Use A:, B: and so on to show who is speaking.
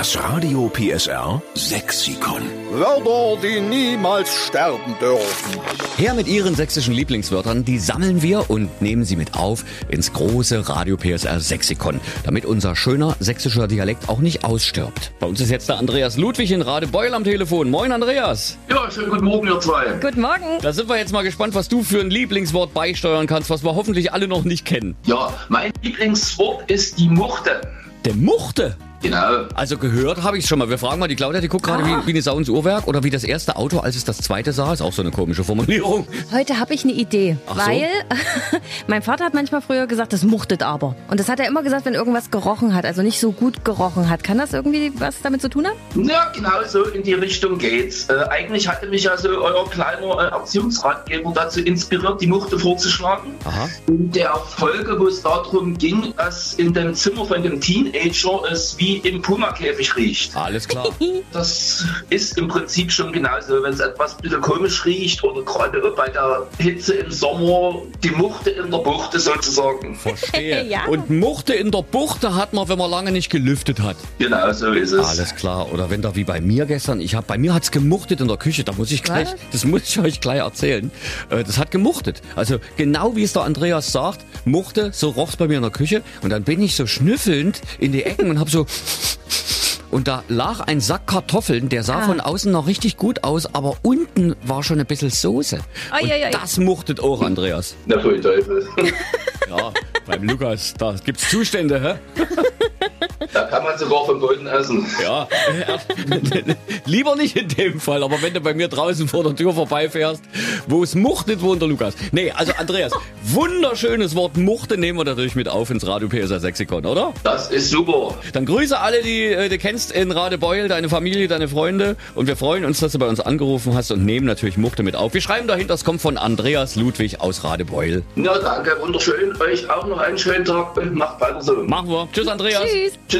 A: Das Radio PSR Sexikon.
B: Wörter, die niemals sterben dürfen.
C: Her mit Ihren sächsischen Lieblingswörtern, die sammeln wir und nehmen sie mit auf ins große Radio PSR Sexikon, damit unser schöner sächsischer Dialekt auch nicht ausstirbt. Bei uns ist jetzt der Andreas Ludwig in Radebeul am Telefon. Moin Andreas.
D: Ja, schönen guten Morgen, ihr zwei.
E: Guten Morgen.
C: Da sind wir jetzt mal gespannt, was du für ein Lieblingswort beisteuern kannst, was wir hoffentlich alle noch nicht kennen.
D: Ja, mein Lieblingswort ist die Muchte.
C: Der Muchte.
D: Genau.
C: Also gehört habe ich schon mal. Wir fragen mal die Claudia, die guckt gerade wie, wie eine Sau ins Uhrwerk oder wie das erste Auto, als es das zweite sah. Ist auch so eine komische Formulierung.
E: Heute habe ich eine Idee,
C: Ach so.
E: weil mein Vater hat manchmal früher gesagt, das muchtet aber. Und das hat er immer gesagt, wenn irgendwas gerochen hat, also nicht so gut gerochen hat. Kann das irgendwie was damit zu tun haben?
D: Ja, genau so in die Richtung geht's. Äh, eigentlich hatte mich also euer kleiner äh, Erziehungsratgeber dazu inspiriert, die Muchte vorzuschlagen.
C: Aha.
D: In der Folge, wo es darum ging, dass in dem Zimmer von dem Teenager es wie im Pumakäfig riecht.
C: Alles klar.
D: Das ist im Prinzip schon genauso, wenn es etwas ein bisschen komisch riecht oder gerade bei der Hitze im Sommer die Muchte in der Buchte sozusagen.
C: Verstehe.
E: Ja.
C: Und Muchte in der Buchte hat man, wenn man lange nicht gelüftet hat.
D: Genau so ist es.
C: Alles klar. Oder wenn da wie bei mir gestern, ich hab, bei mir hat's gemuchtet in der Küche, da muss ich gleich,
E: Was?
C: das muss ich euch gleich erzählen. Äh, Das hat gemuchtet. Also genau wie es der Andreas sagt, Muchte, so roch's bei mir in der Küche. Und dann bin ich so schnüffelnd in die Ecken und hab so und da lag ein Sack Kartoffeln, der sah
E: Ah.
C: von außen noch richtig gut aus, aber unten war schon ein bisschen Soße.
E: Ai,
C: und
E: ai, ai.
C: das muchtet auch, Andreas.
D: Na, voll Teufel.
C: Ja, beim Lukas, da gibt's Zustände, hä?
D: Da kann man sogar vom Boden essen.
C: Ja, lieber nicht in dem Fall, aber wenn du bei mir draußen vor der Tür vorbeifährst, wo es muchtet, wohnt der Lukas. Nee, also Andreas, wunderschönes Wort Muchte nehmen wir natürlich mit auf ins Radio PSR Sexikon, oder?
D: Das ist super.
C: Dann grüße alle, die äh, du kennst in Radebeul, deine Familie, deine Freunde und wir freuen uns, dass du bei uns angerufen hast und nehmen natürlich Muchte mit auf. Wir schreiben dahinter, es kommt von Andreas Ludwig aus Radebeul.
D: Ja, danke, wunderschön. Euch auch noch einen schönen Tag und macht weiter so.
C: Machen wir. Tschüss, Andreas.
E: Tschüss.